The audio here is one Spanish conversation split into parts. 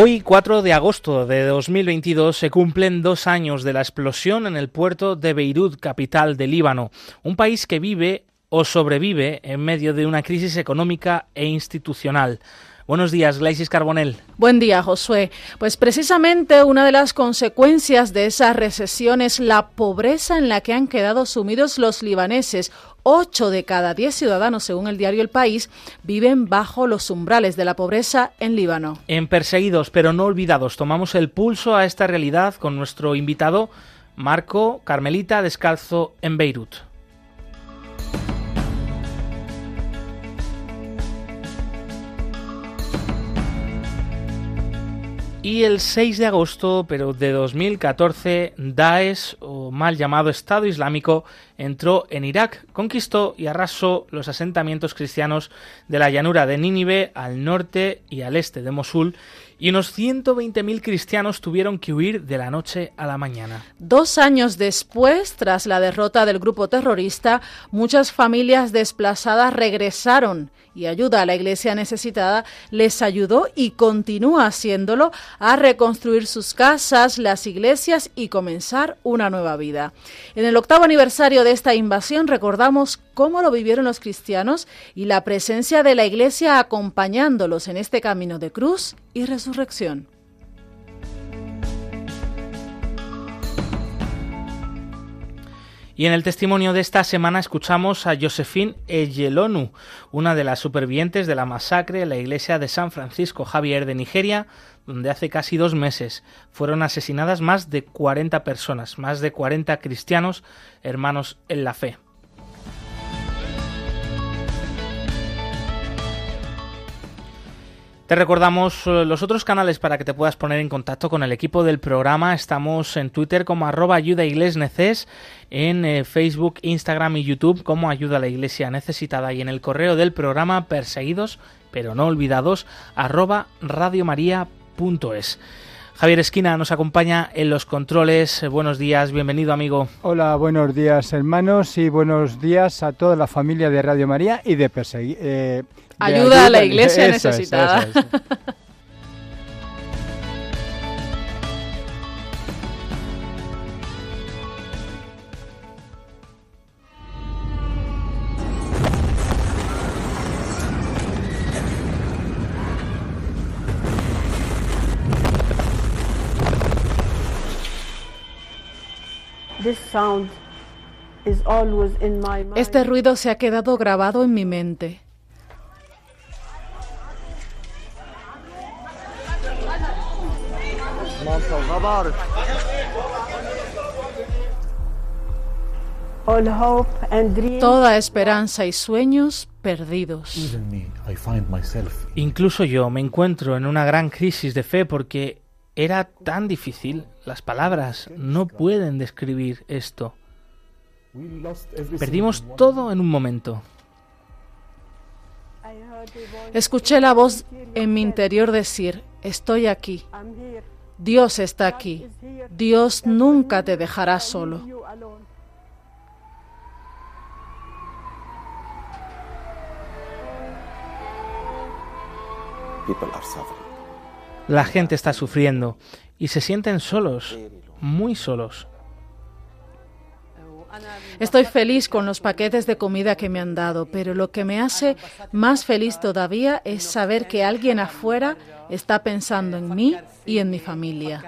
Hoy, 4 de agosto de 2022, se cumplen dos años de la explosión en el puerto de Beirut, capital de Líbano, un país que vive o sobrevive en medio de una crisis económica e institucional. Buenos días, Glaisis Carbonell. Buen día, Josué. Pues precisamente una de las consecuencias de esa recesión es la pobreza en la que han quedado sumidos los libaneses, 8 de cada 10 ciudadanos, según el diario El País, viven bajo los umbrales de la pobreza en Líbano. En Perseguidos pero no olvidados, tomamos el pulso a esta realidad con nuestro invitado Marco Carmelita Descalzo en Beirut. Y el 6 de agosto, pero de 2014, Daesh, o mal llamado Estado Islámico, entró en Irak, conquistó y arrasó los asentamientos cristianos de la llanura de Nínive al norte y al este de Mosul y unos 120.000 cristianos tuvieron que huir de la noche a la mañana. Dos años después, tras la derrota del grupo terrorista, muchas familias desplazadas regresaron y ayuda a la iglesia necesitada les ayudó y continúa haciéndolo a reconstruir sus casas, las iglesias y comenzar una nueva vida. En el octavo aniversario de esta invasión recordamos cómo lo vivieron los cristianos y la presencia de la iglesia acompañándolos en este camino de cruz y resurrección. Y en el testimonio de esta semana escuchamos a Josephine Eyelonu, una de las supervivientes de la masacre en la iglesia de San Francisco Javier de Nigeria, donde hace casi dos meses fueron asesinadas más de 40 personas, más de 40 cristianos hermanos en la fe. Te recordamos eh, los otros canales para que te puedas poner en contacto con el equipo del programa. Estamos en Twitter como arroba ayuda neces, en eh, Facebook, Instagram y YouTube como ayuda a la iglesia necesitada y en el correo del programa perseguidos pero no olvidados arroba radiomaria.es. Javier Esquina nos acompaña en los controles. Buenos días, bienvenido amigo. Hola, buenos días hermanos y buenos días a toda la familia de Radio María y de Perseguir. Eh, ayuda, a la iglesia necesitada. Este ruido se ha quedado grabado en mi mente. Toda esperanza y sueños perdidos. Incluso yo me encuentro en una gran crisis de fe porque era tan difícil. Las palabras no pueden describir esto. Perdimos todo en un momento. Escuché la voz en mi interior decir, estoy aquí. Dios está aquí. Dios nunca te dejará solo. La gente está sufriendo y se sienten solos, muy solos. Estoy feliz con los paquetes de comida que me han dado, pero lo que me hace más feliz todavía es saber que alguien afuera está pensando en mí y en mi familia.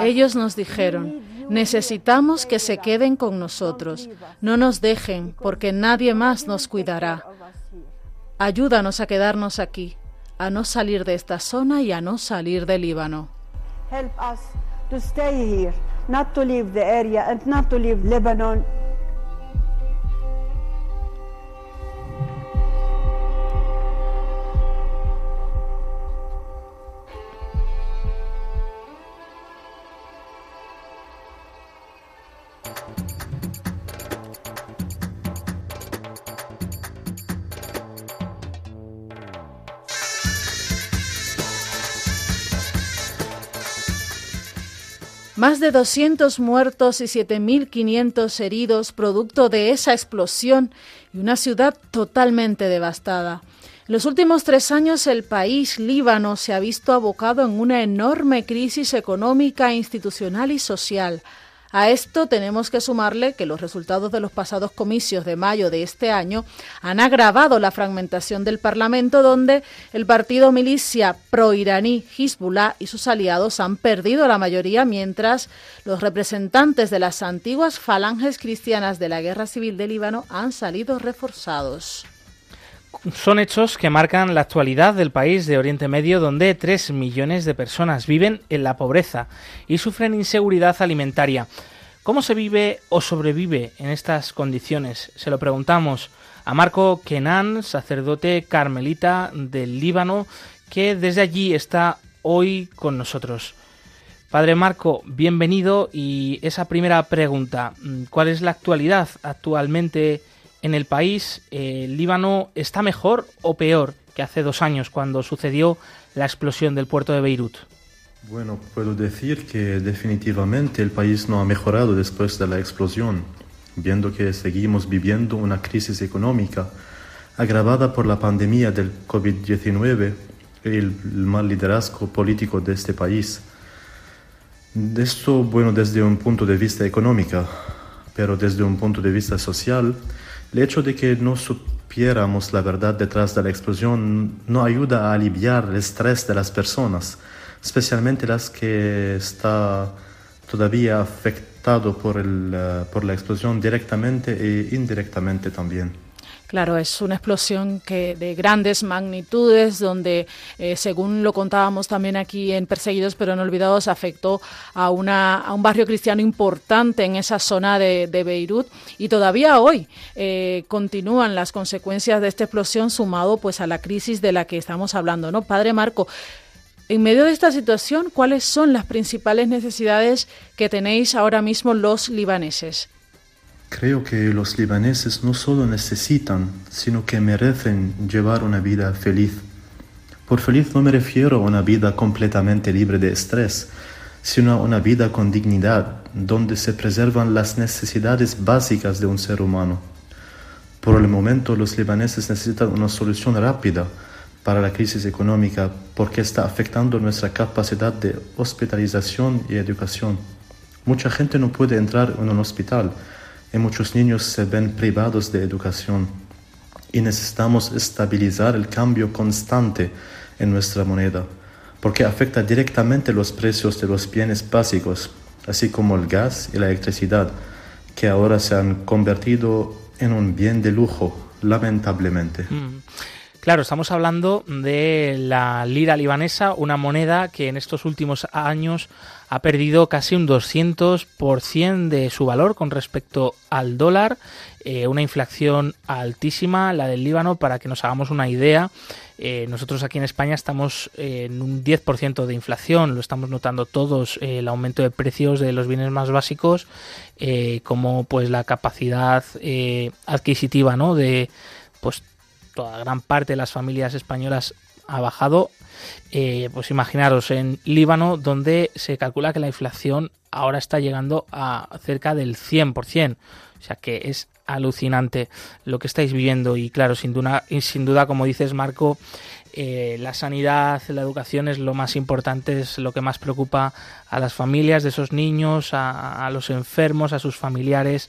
Ellos nos dijeron, necesitamos que se queden con nosotros, no nos dejen porque nadie más nos cuidará. Ayúdanos a quedarnos aquí, a no salir de esta zona y a no salir del Líbano. Help us to stay here, not to leave the area and not to leave Lebanon. Más de 200 muertos y 7.500 heridos producto de esa explosión y una ciudad totalmente devastada. En los últimos tres años el país, Líbano, se ha visto abocado en una enorme crisis económica, institucional y social. A esto tenemos que sumarle que los resultados de los pasados comicios de mayo de este año han agravado la fragmentación del Parlamento, donde el partido milicia pro-iraní Hezbollah y sus aliados han perdido la mayoría, mientras los representantes de las antiguas falanges cristianas de la Guerra Civil de Líbano han salido reforzados. Son hechos que marcan la actualidad del país de Oriente Medio donde 3 millones de personas viven en la pobreza y sufren inseguridad alimentaria. ¿Cómo se vive o sobrevive en estas condiciones? Se lo preguntamos a Marco Kenan, sacerdote carmelita del Líbano, que desde allí está hoy con nosotros. Padre Marco, bienvenido y esa primera pregunta, ¿cuál es la actualidad actualmente en el país, eh, ¿el Líbano está mejor o peor que hace dos años cuando sucedió la explosión del puerto de Beirut? Bueno, puedo decir que definitivamente el país no ha mejorado después de la explosión, viendo que seguimos viviendo una crisis económica agravada por la pandemia del COVID-19 y el mal liderazgo político de este país. Esto, bueno, desde un punto de vista económico, pero desde un punto de vista social, el hecho de que no supiéramos la verdad detrás de la explosión no ayuda a aliviar el estrés de las personas, especialmente las que están todavía afectado por, el, eh, por la explosión directamente e indirectamente también. Claro, es una explosión que de grandes magnitudes, donde, eh, según lo contábamos también aquí en Perseguidos pero no olvidados, afectó a, una, a un barrio cristiano importante en esa zona de, Beirut y todavía hoy eh, continúan las consecuencias de esta explosión sumado pues a la crisis de la que estamos hablando, ¿no? Padre Marco, en medio de esta situación, ¿cuáles son las principales necesidades que tenéis ahora mismo los libaneses? Creo que los libaneses no solo necesitan, sino que merecen llevar una vida feliz. Por feliz no me refiero a una vida completamente libre de estrés, sino a una vida con dignidad, donde se preservan las necesidades básicas de un ser humano. Por el momento los libaneses necesitan una solución rápida para la crisis económica porque está afectando nuestra capacidad de hospitalización y educación. Mucha gente no puede entrar en un hospital y muchos niños se ven privados de educación y necesitamos estabilizar el cambio constante en nuestra moneda porque afecta directamente los precios de los bienes básicos, así como el gas y la electricidad, que ahora se han convertido en un bien de lujo, lamentablemente. Mm. Claro, estamos hablando de la lira libanesa, una moneda que en estos últimos años ha perdido casi un 200% de su valor con respecto al dólar, eh, una inflación altísima, la del Líbano, para que nos hagamos una idea. Eh, nosotros aquí en España estamos en un 10% de inflación, lo estamos notando todos, eh, el aumento de precios de los bienes más básicos, como pues la capacidad adquisitiva, ¿no? De pues toda gran parte de las familias españolas ha bajado. Eh, pues imaginaros en Líbano, donde se calcula que la inflación ahora está llegando a cerca del 100%. O sea que es alucinante lo que estáis viviendo y claro, sin duda, sin duda como dices Marco, eh, la sanidad, la educación es lo más importante, es lo que más preocupa a las familias de esos niños, a, los enfermos, a sus familiares.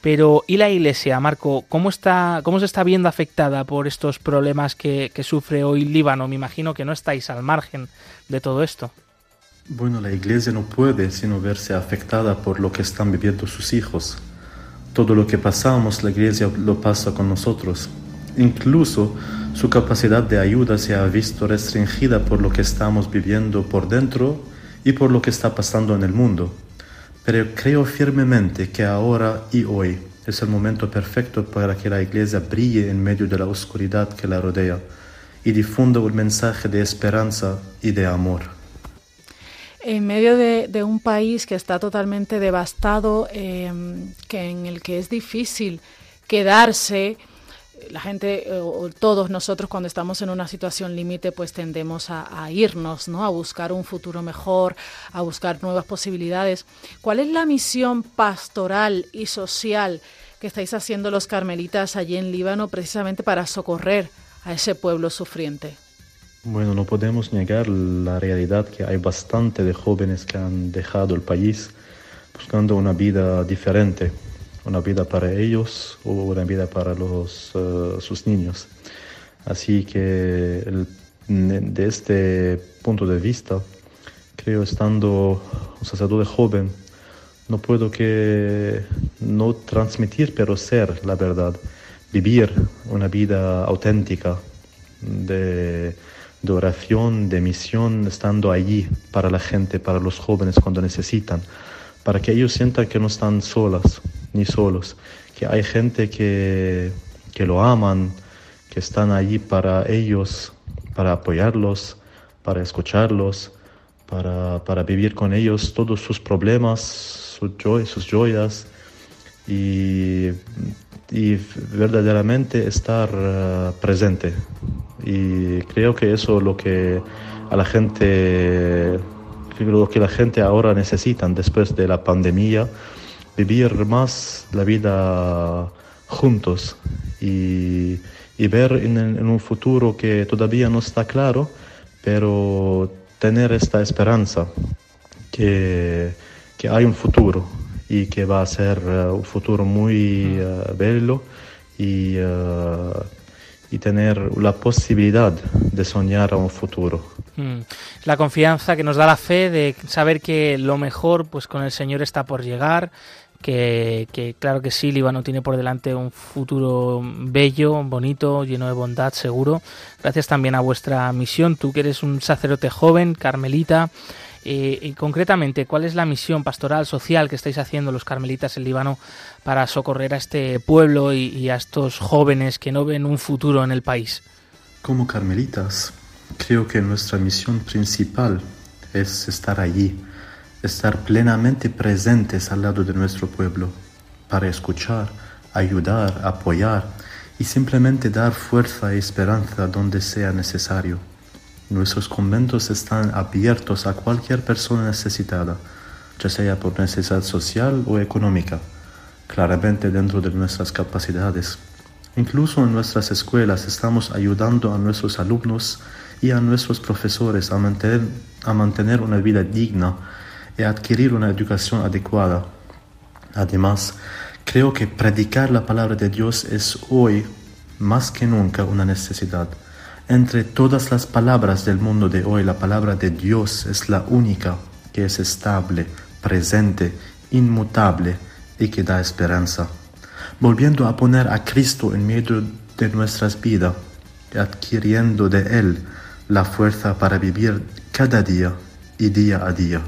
Pero, ¿y la Iglesia, Marco? ¿Cómo, está, cómo se está viendo afectada por estos problemas que, sufre hoy Líbano? Me imagino que no estáis al margen de todo esto. Bueno, la Iglesia no puede sino verse afectada por lo que están viviendo sus hijos. Todo lo que pasamos, la Iglesia lo pasa con nosotros. Incluso su capacidad de ayuda se ha visto restringida por lo que estamos viviendo por dentro y por lo que está pasando en el mundo. Pero creo firmemente que ahora y hoy es el momento perfecto para que la Iglesia brille en medio de la oscuridad que la rodea y difunda un mensaje de esperanza y de amor. En medio de, un país que está totalmente devastado, em, que en el que es difícil quedarse, la gente, eh, todos nosotros cuando estamos en una situación límite, pues tendemos a, irnos, ¿no? A buscar un futuro mejor, a buscar nuevas posibilidades. ¿Cuál es la misión pastoral y social que estáis haciendo los carmelitas allí en Líbano precisamente para socorrer a ese pueblo sufriente? Bueno, no podemos negar la realidad que hay bastante de jóvenes que han dejado el país buscando una vida diferente una vida para ellos o una vida para los, eh, sus niños. Así que de este punto de vista, creo estando un sacerdote joven, no puedo que no transmitir, pero ser la verdad, vivir una vida auténtica de, de oración, de misión, estando allí para la gente, para los jóvenes cuando necesitan, para que ellos sientan que no están solas, ni solos, que hay gente que, que lo aman, que están allí para ellos, para apoyarlos, para escucharlos, para, para vivir con ellos todos sus problemas, sus, sus joyas y, y, verdaderamente estar uh, presente. Y creo que eso es lo que a la gente, lo que la gente ahora necesita después de la pandemia vivir más la vida juntos y, ver en, un futuro que todavía no está claro, pero tener esta esperanza que, hay un futuro y que va a ser uh, un futuro muy uh, bello y, uh, y tener la posibilidad de soñar a un futuro. Mm. La confianza que nos da la fe de saber que lo mejor pues con el Señor está por llegar, que, claro que sí, Líbano tiene por delante un futuro bello, bonito, lleno de bondad, seguro. Gracias también a vuestra misión, tú que eres un sacerdote joven, carmelita. Eh, y concretamente, ¿cuál es la misión pastoral, social que estáis haciendo los carmelitas en Líbano para socorrer a este pueblo y, y a estos jóvenes que no ven un futuro en el país? Como carmelitas, creo que nuestra misión principal es estar allí estar plenamente presentes al lado de nuestro pueblo para escuchar, ayudar, apoyar y simplemente dar fuerza y esperanza donde sea necesario. Nuestros conventos están abiertos a cualquier persona necesitada, ya sea por necesidad social o económica, claramente dentro de nuestras capacidades. Incluso en nuestras escuelas estamos ayudando a nuestros alumnos y a nuestros profesores a mantener, a mantener una vida digna y adquirir una educación adecuada. Además, creo que predicar la palabra de Dios es hoy más que nunca una necesidad. Entre todas las palabras del mundo de hoy, la palabra de Dios es la única que es estable, presente, inmutable y que da esperanza. Volviendo a poner a Cristo en medio de nuestras vidas y adquiriendo de Él la fuerza para vivir cada día y día a día.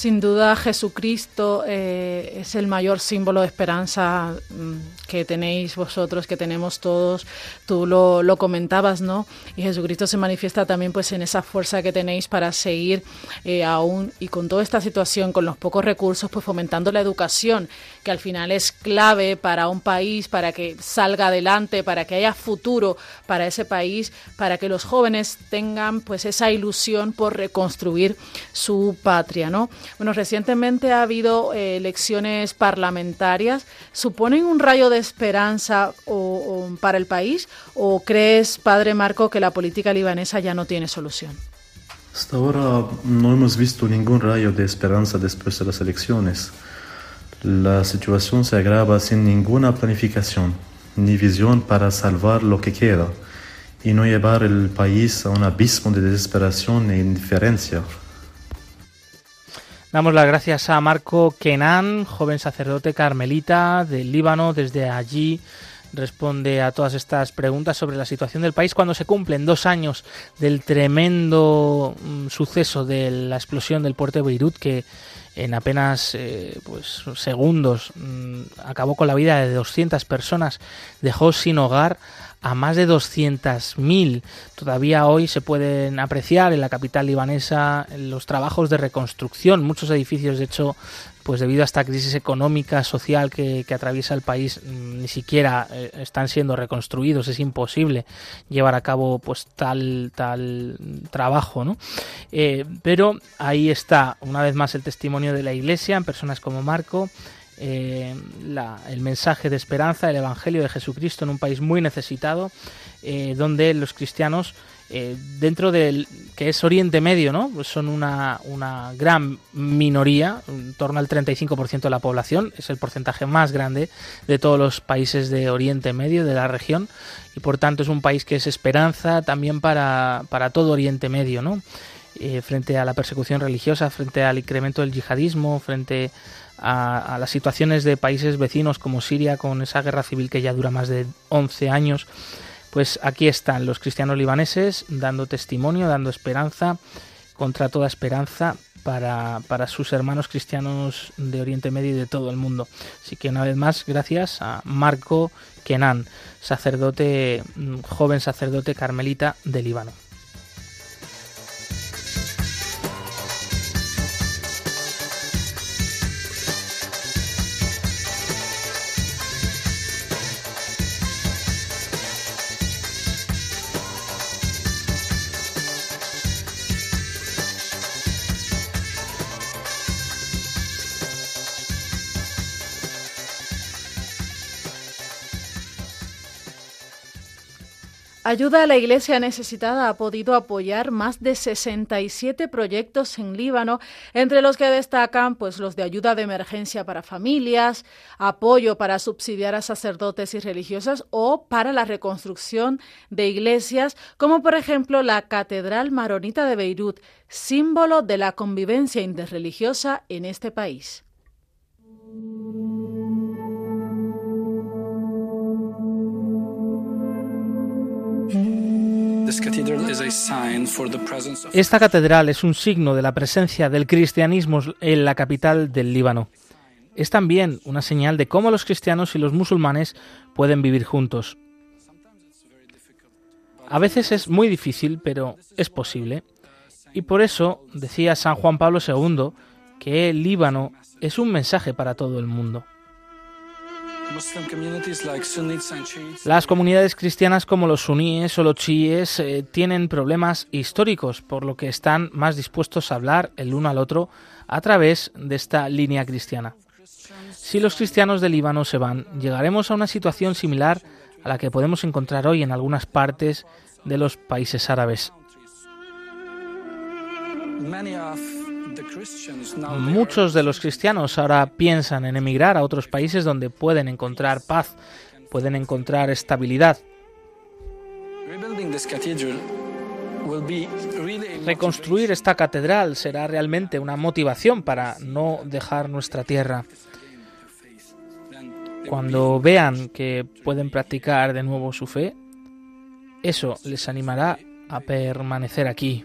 Sin duda Jesucristo eh, es el mayor símbolo de esperanza mm, que tenéis vosotros, que tenemos todos. Tú lo, lo, comentabas, ¿no? Y Jesucristo se manifiesta también pues en esa fuerza que tenéis para seguir eh, aún y con toda esta situación, con los pocos recursos, pues fomentando la educación, que al final es clave para un país, para que salga adelante, para que haya futuro para ese país, para que los jóvenes tengan pues esa ilusión por reconstruir su patria, ¿no? Bueno, recientemente ha habido eh, elecciones parlamentarias. ¿Suponen un rayo de esperanza para el país o crees, padre Marco, que la política libanesa ya no tiene solución? Hasta ahora no hemos visto ningún rayo de esperanza después de las elecciones. La situación se agrava sin ninguna planificación ni visión para salvar lo que queda y no llevar el país a un abismo de desesperación e indiferencia. Damos las gracias a Marco Kenan, joven sacerdote carmelita del Líbano. Desde allí responde a todas estas preguntas sobre la situación del país cuando se cumplen dos años del tremendo mm, suceso de la explosión del puerto de Beirut que en apenas eh, pues segundos mm, acabó con la vida de 200 personas, dejó sin hogar a más de 200.000. Todavía hoy se pueden apreciar en la capital libanesa los trabajos de reconstrucción. Muchos edificios, de hecho, pues debido a esta crisis económica, social que, atraviesa el país, mm, ni siquiera eh, están siendo reconstruidos. Es imposible llevar a cabo pues tal, tal trabajo, ¿no? Eh, pero ahí está, una vez más, el testimonio de la Iglesia en personas como Marco eh, el mensaje de esperanza, el Evangelio de Jesucristo en un país muy necesitado, eh, donde los cristianos, eh, dentro del que es Oriente Medio, ¿no? Pues son una, una gran minoría, en torno al 35% de la población, es el porcentaje más grande de todos los países de Oriente Medio, de la región, y por tanto es un país que es esperanza también para, para todo Oriente Medio, ¿no? Frente a la persecución religiosa, frente al incremento del yihadismo, frente a, las situaciones de países vecinos como Siria con esa guerra civil que ya dura más de 11 años, pues aquí están los cristianos libaneses dando testimonio, dando esperanza contra toda esperanza para, para, sus hermanos cristianos de Oriente Medio y de todo el mundo. Así que una vez más, gracias a Marco Kenan, sacerdote, mm, joven sacerdote carmelita de Líbano. Ayuda a la Iglesia Necesitada ha podido apoyar más de 67 proyectos en Líbano, entre los que destacan pues, los de ayuda de emergencia para familias, apoyo para subsidiar a sacerdotes y religiosas o para la reconstrucción de iglesias, como por ejemplo la Catedral Maronita de Beirut, símbolo de la convivencia interreligiosa en este país. Esta catedral es un signo de la presencia del cristianismo en la capital del Líbano. Es también una señal de cómo los cristianos y los musulmanes pueden vivir juntos. A veces es muy difícil, pero es posible. Y por eso decía San Juan Pablo II que el Líbano es un mensaje para todo el mundo. Las comunidades cristianas como los suníes o los chiíes eh, tienen problemas históricos, por lo que están más dispuestos a hablar el uno al otro a través de esta línea cristiana. Si los cristianos del Líbano se van, llegaremos a una situación similar a la que podemos encontrar hoy en algunas partes de los países árabes. Muchos de los cristianos ahora piensan en emigrar a otros países donde pueden encontrar paz, pueden encontrar estabilidad. Reconstruir esta catedral será realmente una motivación para no dejar nuestra tierra. Cuando vean que pueden practicar de nuevo su fe, eso les animará a permanecer aquí.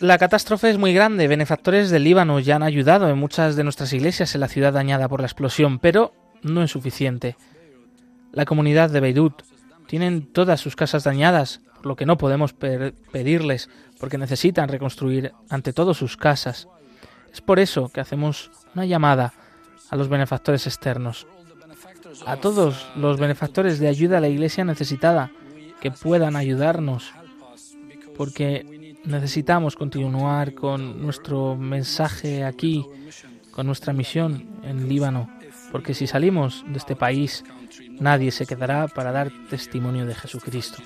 La, catástrofe es muy grande. Benefactores del Líbano ya han ayudado en muchas de nuestras iglesias en la ciudad dañada por la explosión, pero no es suficiente. La comunidad de Beirut tienen todas sus casas dañadas, por lo que no podemos pedirles, porque necesitan reconstruir ante todo sus casas. Es por eso que hacemos una llamada a los benefactores externos, a todos los benefactores de ayuda a la iglesia necesitada, que puedan ayudarnos, porque necesitamos continuar con nuestro mensaje aquí, con nuestra misión en Líbano, porque si salimos de este país, nadie se quedará para dar testimonio de Jesucristo.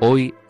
Hoy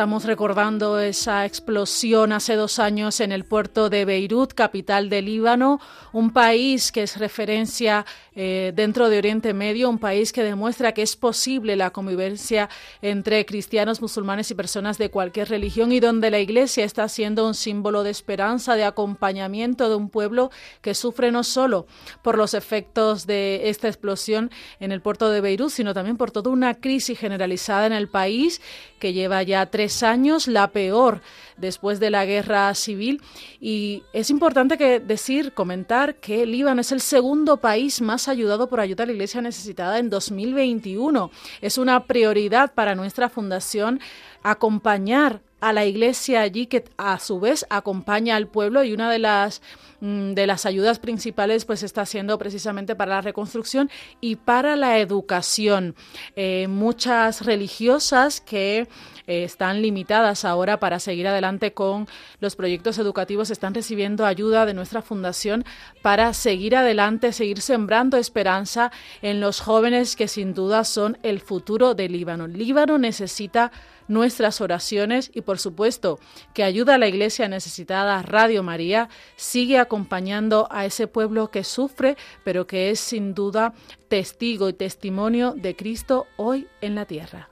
Estamos recordando esa explosión hace dos años en el puerto de Beirut, capital de Líbano, un país que es referencia eh, dentro de Oriente Medio, un país que demuestra que es posible la convivencia entre cristianos, musulmanes y personas de cualquier religión y donde la Iglesia está siendo un símbolo de esperanza, de acompañamiento de un pueblo que sufre no solo por los efectos de esta explosión en el puerto de Beirut, sino también por toda una crisis generalizada en el país que lleva ya tres años, la peor después de la guerra civil. Y es importante que decir, comentar que Líbano es el segundo país más ayudado por ayuda a la Iglesia necesitada en 2021. Es una prioridad para nuestra fundación acompañar a la iglesia allí que a su vez acompaña al pueblo y una de las mm, de las ayudas principales pues está siendo precisamente para la reconstrucción y para la educación. Eh, muchas religiosas que eh, están limitadas ahora para seguir adelante con los proyectos educativos, están recibiendo ayuda de nuestra fundación para seguir adelante, seguir sembrando esperanza en los jóvenes que sin duda son el futuro de Líbano. Líbano necesita nuestras oraciones y por supuesto que ayuda a la iglesia necesitada Radio María sigue acompañando a ese pueblo que sufre pero que es sin duda testigo y testimonio de Cristo hoy en la tierra.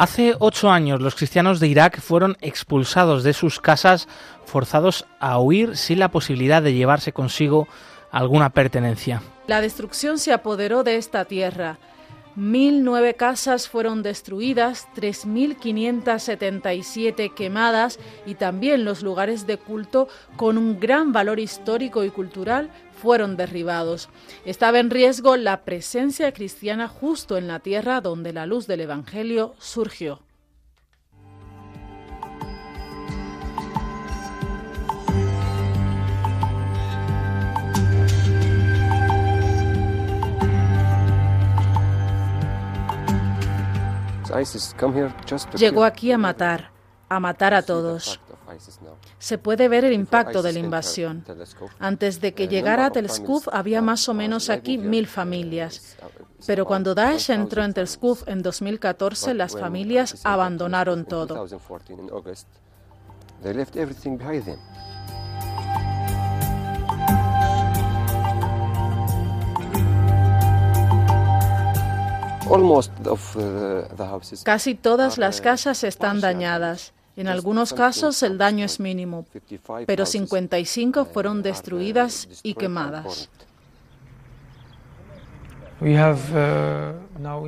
Hace ocho años los cristianos de Irak fueron expulsados de sus casas, forzados a huir sin la posibilidad de llevarse consigo alguna pertenencia. La destrucción se apoderó de esta tierra. 1.009 casas fueron destruidas, 3.577 quemadas y también los lugares de culto con un gran valor histórico y cultural fueron derribados. Estaba en riesgo la presencia cristiana justo en la tierra donde la luz del Evangelio surgió. Llegó aquí a matar, a matar a todos. Se puede ver el impacto de la invasión. Antes de que llegara a Telskuf había más o menos aquí mil familias. Pero cuando Daesh entró en Telskuf en 2014, las familias abandonaron todo. Casi todas las casas están dañadas. En algunos casos el daño es mínimo, pero 55 fueron destruidas y quemadas.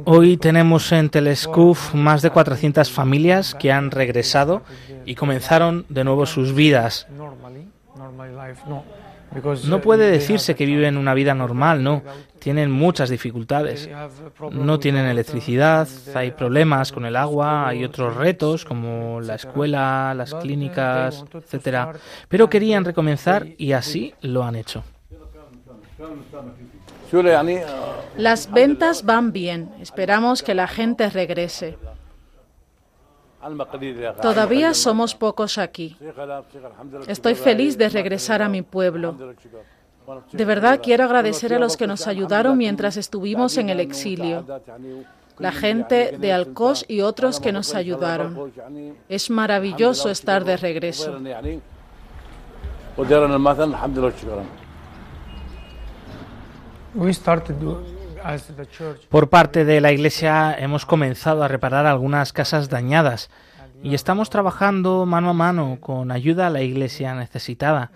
Hoy tenemos en Telescuf más de 400 familias que han regresado y comenzaron de nuevo sus vidas. No puede decirse que viven una vida normal, no. Tienen muchas dificultades. No tienen electricidad, hay problemas con el agua, hay otros retos como la escuela, las clínicas, etcétera. Pero querían recomenzar y así lo han hecho. Las ventas van bien. Esperamos que la gente regrese. Todavía somos pocos aquí. Estoy feliz de regresar a mi pueblo. De verdad quiero agradecer a los que nos ayudaron mientras estuvimos en el exilio, la gente de Alcosh y otros que nos ayudaron. Es maravilloso estar de regreso. Por parte de la Iglesia hemos comenzado a reparar algunas casas dañadas y estamos trabajando mano a mano con ayuda a la Iglesia necesitada,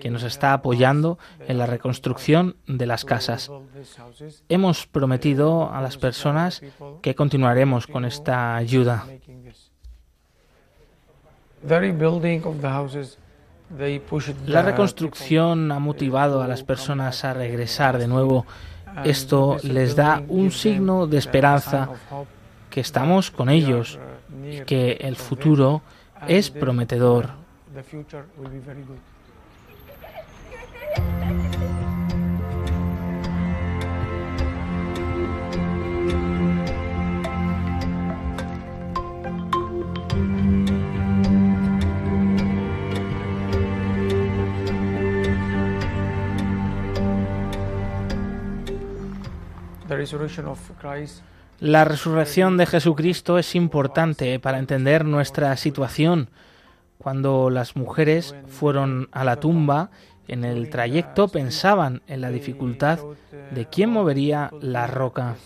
que nos está apoyando en la reconstrucción de las casas. Hemos prometido a las personas que continuaremos con esta ayuda. La reconstrucción ha motivado a las personas a regresar de nuevo esto les da un signo de esperanza que estamos con ellos y que el futuro es prometedor. La resurrección de Jesucristo es importante para entender nuestra situación. Cuando las mujeres fueron a la tumba, en el trayecto pensaban en la dificultad de quién movería la roca.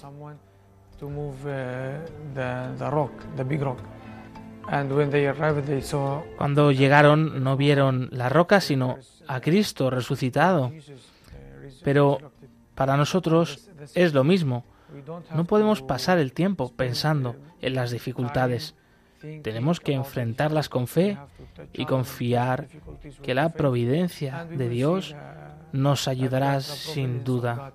Cuando llegaron no vieron la roca, sino a Cristo resucitado. Pero para nosotros es lo mismo. No podemos pasar el tiempo pensando en las dificultades. Tenemos que enfrentarlas con fe y confiar que la providencia de Dios nos ayudará sin duda.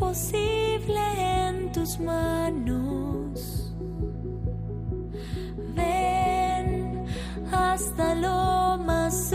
imposible en tus manos. Ven hasta lo más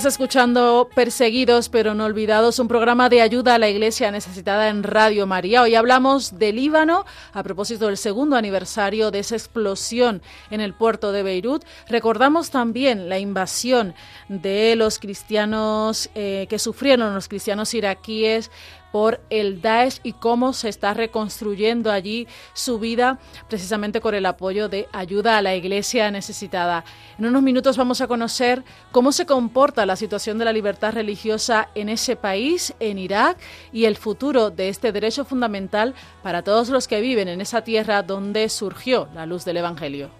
Estás escuchando Perseguidos pero no olvidados, un programa de ayuda a la iglesia necesitada en Radio María. Hoy hablamos de Líbano a propósito del segundo aniversario de esa explosión en el puerto de Beirut. Recordamos también la invasión de los cristianos eh, que sufrieron los cristianos iraquíes por el Daesh y cómo se está reconstruyendo allí su vida precisamente con el apoyo de ayuda a la iglesia necesitada. En unos minutos vamos a conocer cómo se comporta la situación de la libertad religiosa en ese país, en Irak, y el futuro de este derecho fundamental para todos los que viven en esa tierra donde surgió la luz del Evangelio.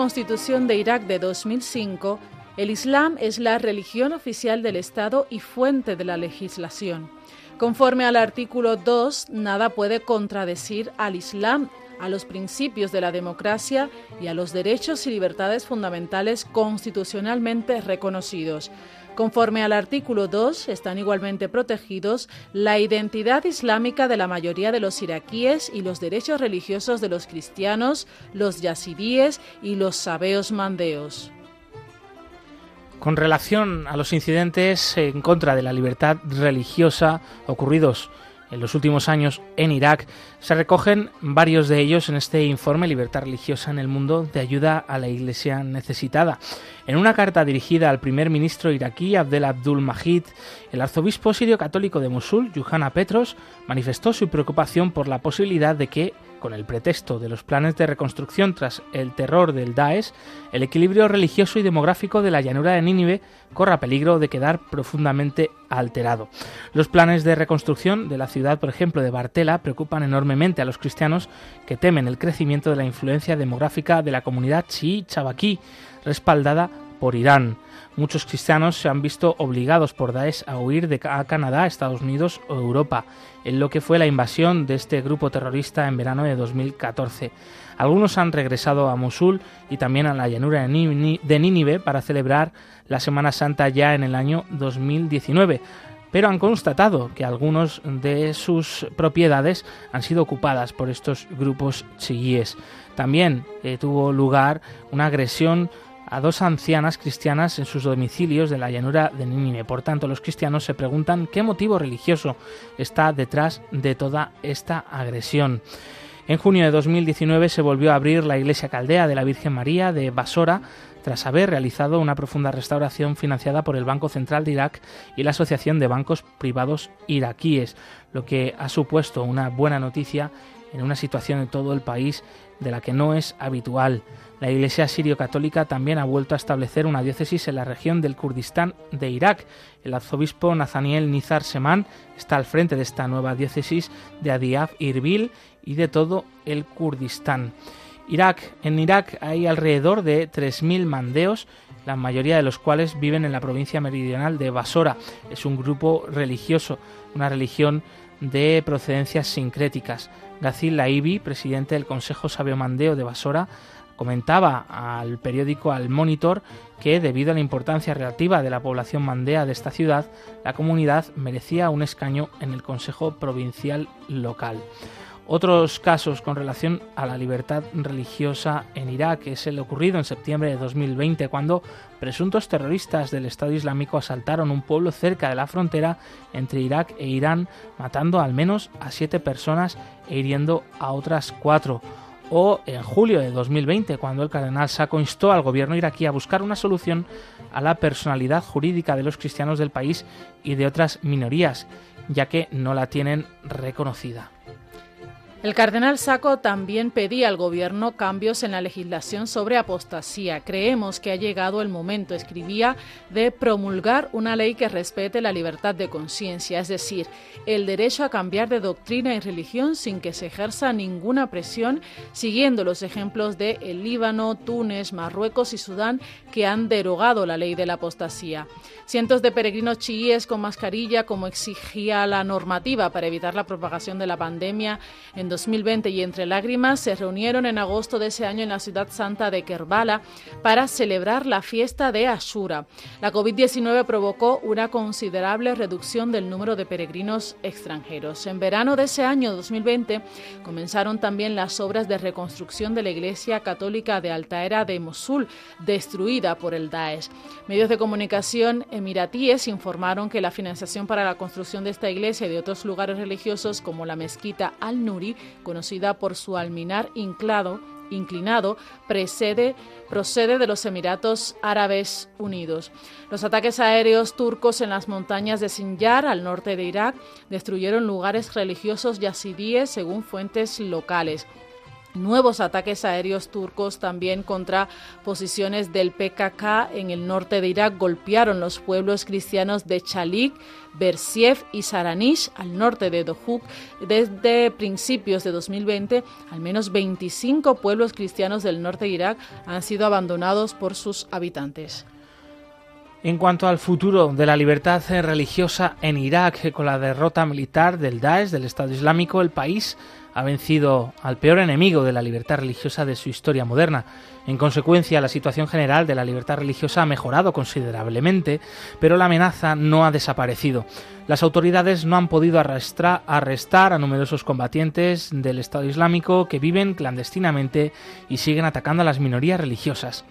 Constitución de Irak de 2005, el Islam es la religión oficial del Estado y fuente de la legislación. Conforme al artículo 2, nada puede contradecir al Islam, a los principios de la democracia y a los derechos y libertades fundamentales constitucionalmente reconocidos. Conforme al artículo 2, están igualmente protegidos la identidad islámica de la mayoría de los iraquíes y los derechos religiosos de los cristianos, los yazidíes y los sabeos mandeos. Con relación a los incidentes en contra de la libertad religiosa ocurridos en los últimos años en Irak, se recogen varios de ellos en este informe Libertad religiosa en el mundo de ayuda a la Iglesia necesitada. En una carta dirigida al primer ministro iraquí Abdel Abdul Mahid, el arzobispo sirio católico de Mosul, Yuhana Petros, manifestó su preocupación por la posibilidad de que con el pretexto de los planes de reconstrucción tras el terror del Daesh, el equilibrio religioso y demográfico de la llanura de Nínive corra peligro de quedar profundamente alterado. Los planes de reconstrucción de la ciudad, por ejemplo, de Bartela, preocupan enormemente a los cristianos que temen el crecimiento de la influencia demográfica de la comunidad chií chabaquí, respaldada por Irán. Muchos cristianos se han visto obligados por Daesh a huir de a Canadá, Estados Unidos o Europa, en lo que fue la invasión de este grupo terrorista en verano de 2014. Algunos han regresado a Mosul y también a la llanura de Nínive para celebrar la Semana Santa ya en el año 2019 pero han constatado que algunos de sus propiedades han sido ocupadas por estos grupos chiíes. También eh, tuvo lugar una agresión a dos ancianas cristianas en sus domicilios de la llanura de Nínive. Por tanto, los cristianos se preguntan qué motivo religioso está detrás de toda esta agresión. En junio de 2019 se volvió a abrir la iglesia caldea de la Virgen María de Basora tras haber realizado una profunda restauración financiada por el Banco Central de Irak y la Asociación de Bancos Privados Iraquíes, lo que ha supuesto una buena noticia en una situación en todo el país de la que no es habitual. La Iglesia sirio-católica también ha vuelto a establecer una diócesis en la región del Kurdistán de Irak. El arzobispo Nathaniel Nizar Seman está al frente de esta nueva diócesis de Adiaf Irbil y de todo el Kurdistán. Irak. En Irak hay alrededor de 3.000 mandeos, la mayoría de los cuales viven en la provincia meridional de Basora. Es un grupo religioso, una religión de procedencias sincréticas. Gazil Laibi, presidente del Consejo Sabio Mandeo de Basora, comentaba al periódico Al Monitor que debido a la importancia relativa de la población mandea de esta ciudad, la comunidad merecía un escaño en el Consejo Provincial local. Otros casos con relación a la libertad religiosa en Irak es el ocurrido en septiembre de 2020 cuando presuntos terroristas del Estado Islámico asaltaron un pueblo cerca de la frontera entre Irak e Irán matando al menos a siete personas e hiriendo a otras cuatro o en julio de 2020, cuando el cardenal Sacco instó al gobierno iraquí a buscar una solución a la personalidad jurídica de los cristianos del país y de otras minorías, ya que no la tienen reconocida. El cardenal Sacco también pedía al gobierno cambios en la legislación sobre apostasía. Creemos que ha llegado el momento, escribía, de promulgar una ley que respete la libertad de conciencia, es decir, el derecho a cambiar de doctrina y religión sin que se ejerza ninguna presión, siguiendo los ejemplos de el Líbano, Túnez, Marruecos y Sudán que han derogado la ley de la apostasía. Cientos de peregrinos chiíes con mascarilla, como exigía la normativa para evitar la propagación de la pandemia en 2020 y entre lágrimas se reunieron en agosto de ese año en la ciudad santa de Kerbala para celebrar la fiesta de Ashura. La COVID-19 provocó una considerable reducción del número de peregrinos extranjeros. En verano de ese año 2020 comenzaron también las obras de reconstrucción de la iglesia católica de Altaera de Mosul, destruida por el Daesh. Medios de comunicación emiratíes informaron que la financiación para la construcción de esta iglesia y de otros lugares religiosos como la mezquita Al-Nuri, conocida por su alminar inclinado precede, procede de los Emiratos Árabes Unidos. Los ataques aéreos turcos en las montañas de Sinjar, al norte de Irak, destruyeron lugares religiosos yazidíes, según fuentes locales. Nuevos ataques aéreos turcos también contra posiciones del PKK en el norte de Irak golpearon los pueblos cristianos de Chalik, Bersiev y Saranish, al norte de Dohuk. Desde principios de 2020, al menos 25 pueblos cristianos del norte de Irak han sido abandonados por sus habitantes. En cuanto al futuro de la libertad religiosa en Irak, con la derrota militar del Daesh, del Estado Islámico, el país ha vencido al peor enemigo de la libertad religiosa de su historia moderna. En consecuencia, la situación general de la libertad religiosa ha mejorado considerablemente, pero la amenaza no ha desaparecido. Las autoridades no han podido arrastrar, arrestar a numerosos combatientes del Estado Islámico que viven clandestinamente y siguen atacando a las minorías religiosas.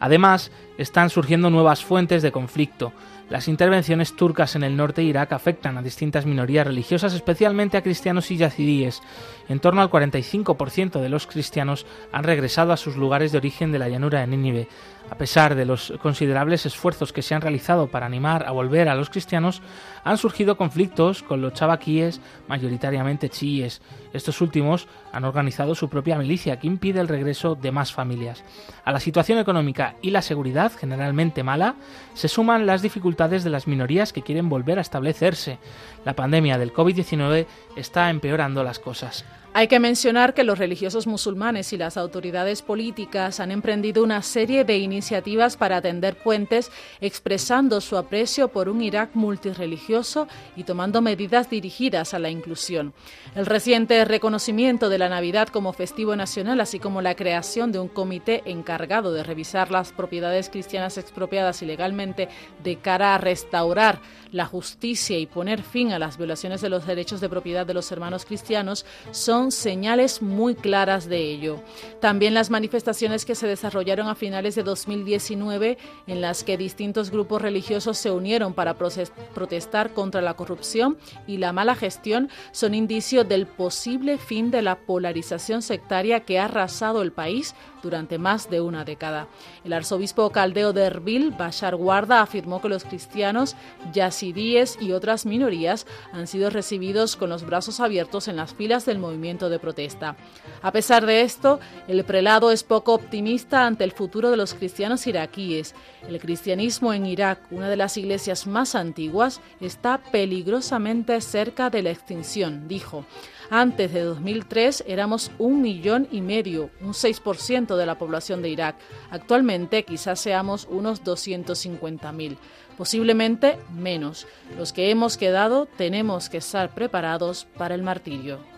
Además, están surgiendo nuevas fuentes de conflicto. Las intervenciones turcas en el norte de Irak afectan a distintas minorías religiosas, especialmente a cristianos y yazidíes. En torno al 45% de los cristianos han regresado a sus lugares de origen de la llanura de Nínive. A pesar de los considerables esfuerzos que se han realizado para animar a volver a los cristianos, han surgido conflictos con los chabaquíes, mayoritariamente chiíes. Estos últimos han organizado su propia milicia que impide el regreso de más familias. A la situación económica y la seguridad, generalmente mala, se suman las dificultades de las minorías que quieren volver a establecerse. La pandemia del COVID-19 está empeorando las cosas. Hay que mencionar que los religiosos musulmanes y las autoridades políticas han emprendido una serie de iniciativas para atender puentes, expresando su aprecio por un Irak multireligioso y tomando medidas dirigidas a la inclusión. El reciente reconocimiento de la Navidad como festivo nacional, así como la creación de un comité encargado de revisar las propiedades cristianas expropiadas ilegalmente de cara a restaurar la justicia y poner fin a las violaciones de los derechos de propiedad de los hermanos cristianos, son señales muy claras de ello. También las manifestaciones que se desarrollaron a finales de 2019 en las que distintos grupos religiosos se unieron para protestar contra la corrupción y la mala gestión son indicio del posible fin de la polarización sectaria que ha arrasado el país durante más de una década. El arzobispo caldeo de Erbil, Bashar Guarda, afirmó que los cristianos, yazidíes y otras minorías han sido recibidos con los brazos abiertos en las filas del movimiento de protesta. A pesar de esto, el prelado es poco optimista ante el futuro de los cristianos iraquíes. El cristianismo en Irak, una de las iglesias más antiguas, está peligrosamente cerca de la extinción, dijo. Antes de 2003 éramos un millón y medio, un 6% de la población de Irak. Actualmente quizás seamos unos 250.000, posiblemente menos. Los que hemos quedado tenemos que estar preparados para el martirio.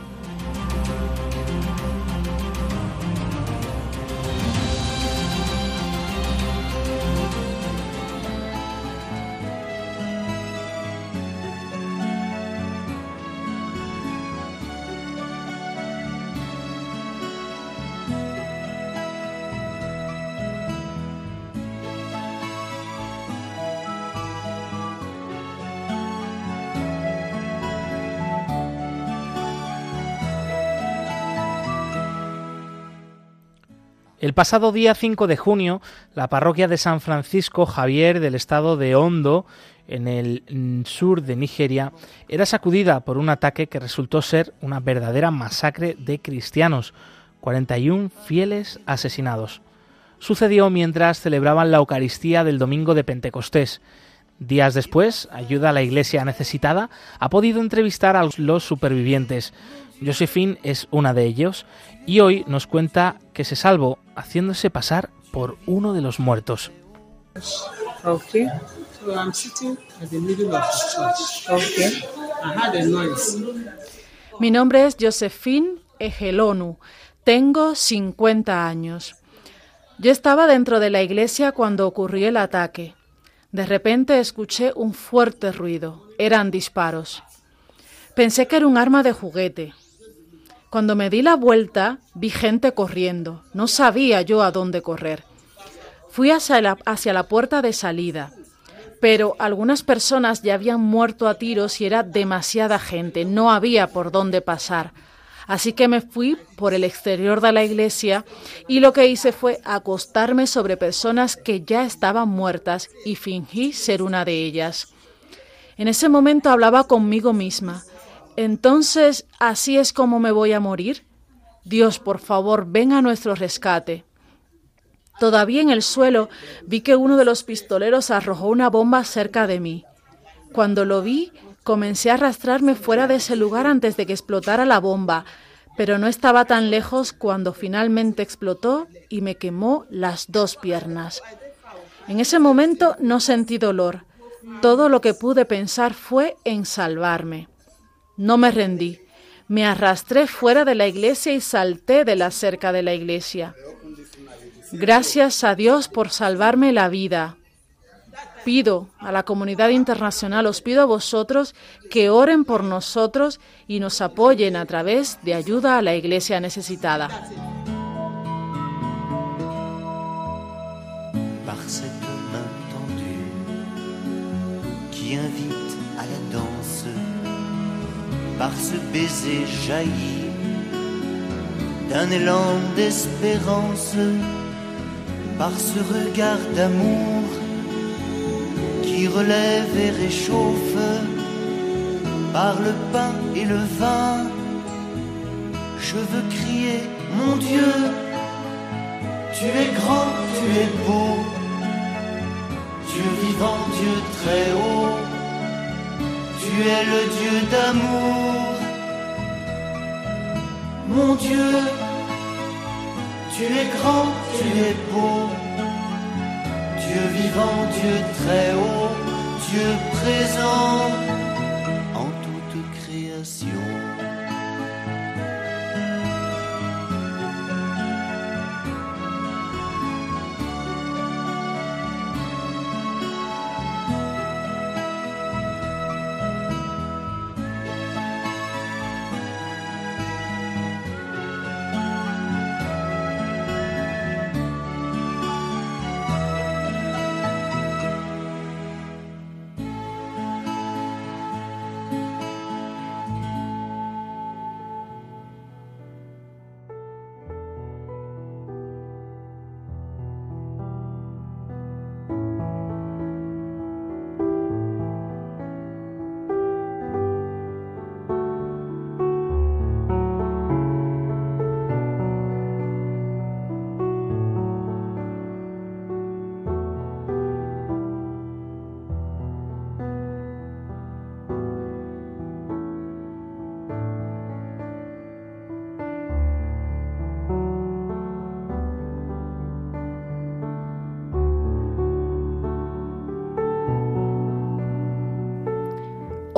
El pasado día 5 de junio, la parroquia de San Francisco Javier del estado de Hondo, en el sur de Nigeria, era sacudida por un ataque que resultó ser una verdadera masacre de cristianos, 41 fieles asesinados. Sucedió mientras celebraban la Eucaristía del domingo de Pentecostés. Días después, Ayuda a la Iglesia Necesitada ha podido entrevistar a los supervivientes. Josephine es una de ellos y hoy nos cuenta que se salvó haciéndose pasar por uno de los muertos. Okay. So I'm sitting at the middle of the church. Okay. I heard a noise. Mi nombre es Josephine Egelonu. Tengo 50 años. Yo estaba dentro de la iglesia cuando ocurrió el ataque. De repente escuché un fuerte ruido. Eran disparos. Pensé que era un arma de juguete. Cuando me di la vuelta, vi gente corriendo. No sabía yo a dónde correr. Fui hacia la, hacia la puerta de salida, pero algunas personas ya habían muerto a tiros y era demasiada gente. No había por dónde pasar. Así que me fui por el exterior de la iglesia y lo que hice fue acostarme sobre personas que ya estaban muertas y fingí ser una de ellas. En ese momento hablaba conmigo misma. Entonces, ¿así es como me voy a morir? Dios, por favor, ven a nuestro rescate. Todavía en el suelo vi que uno de los pistoleros arrojó una bomba cerca de mí. Cuando lo vi, comencé a arrastrarme fuera de ese lugar antes de que explotara la bomba, pero no estaba tan lejos cuando finalmente explotó y me quemó las dos piernas. En ese momento no sentí dolor. Todo lo que pude pensar fue en salvarme. No me rendí. Me arrastré fuera de la iglesia y salté de la cerca de la iglesia. Gracias a Dios por salvarme la vida. Pido a la comunidad internacional, os pido a vosotros que oren por nosotros y nos apoyen a través de ayuda a la iglesia necesitada. Par ce baiser jailli d'un élan d'espérance, par ce regard d'amour qui relève et réchauffe, par le pain et le vin, je veux crier, mon Dieu, tu es grand, tu es beau, Dieu vivant, Dieu très haut, tu es le Dieu d'amour. Mon Dieu, tu es grand, tu es beau, Dieu vivant, Dieu très haut, Dieu présent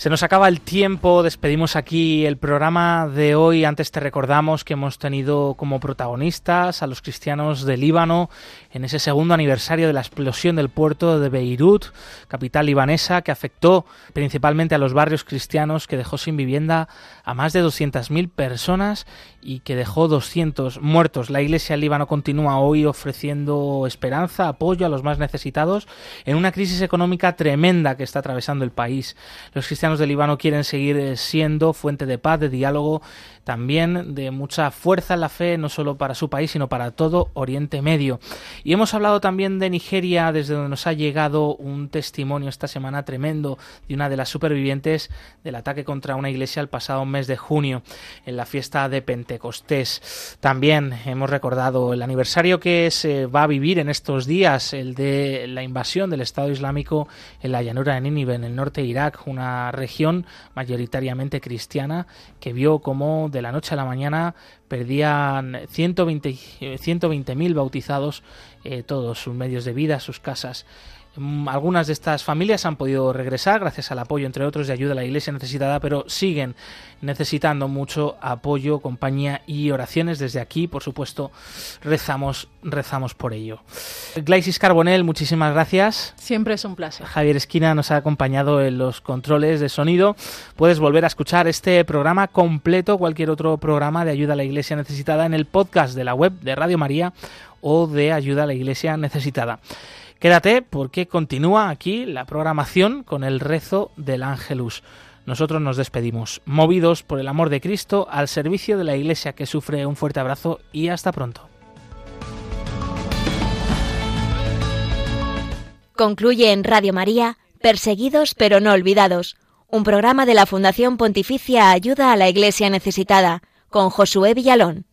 Se nos acaba el tiempo, despedimos aquí el programa de hoy. Antes te recordamos que hemos tenido como protagonistas a los cristianos de Líbano en ese segundo aniversario de la explosión del puerto de Beirut, capital libanesa, que afectó principalmente a los barrios cristianos, que dejó sin vivienda a más de 200.000 personas y que dejó 200 muertos. La Iglesia Líbano continúa hoy ofreciendo esperanza, apoyo a los más necesitados en una crisis económica tremenda que está atravesando el país. Los cristianos de Líbano quieren seguir eh, siendo fuente de paz, de diálogo, también de mucha fuerza en la fe, no solo para su país, sino para todo Oriente Medio. Y hemos hablado también de Nigeria, desde donde nos ha llegado un testimonio esta semana tremendo de una de las supervivientes del ataque contra una iglesia el pasado mes de junio, en la fiesta de Pentecostés. También hemos recordado el aniversario que se va a vivir en estos días, el de la invasión del Estado Islámico en la llanura de Nínive, en el norte de Irak, una región mayoritariamente cristiana que vio como de la noche a la mañana perdían 120.000 mil bautizados eh, todos sus medios de vida, sus casas. Mm, algunas de estas familias han podido regresar gracias al apoyo, entre otros, de ayuda a la iglesia necesitada, pero siguen necesitando mucho apoyo, compañía y oraciones. Desde aquí, por supuesto, rezamos, rezamos por ello. Glaisis Carbonel, muchísimas gracias. Siempre es un placer. Javier Esquina nos ha acompañado en los controles de sonido. Puedes volver a escuchar este programa completo, cualquier otro programa de ayuda a la iglesia necesitada en el podcast de la web de Radio María o de ayuda a la iglesia necesitada. Quédate porque continúa aquí la programación con el rezo del Ángelus. Nosotros nos despedimos, movidos por el amor de Cristo al servicio de la Iglesia que sufre un fuerte abrazo y hasta pronto. Concluye en Radio María, Perseguidos pero no olvidados, un programa de la Fundación Pontificia Ayuda a la Iglesia Necesitada, con Josué Villalón.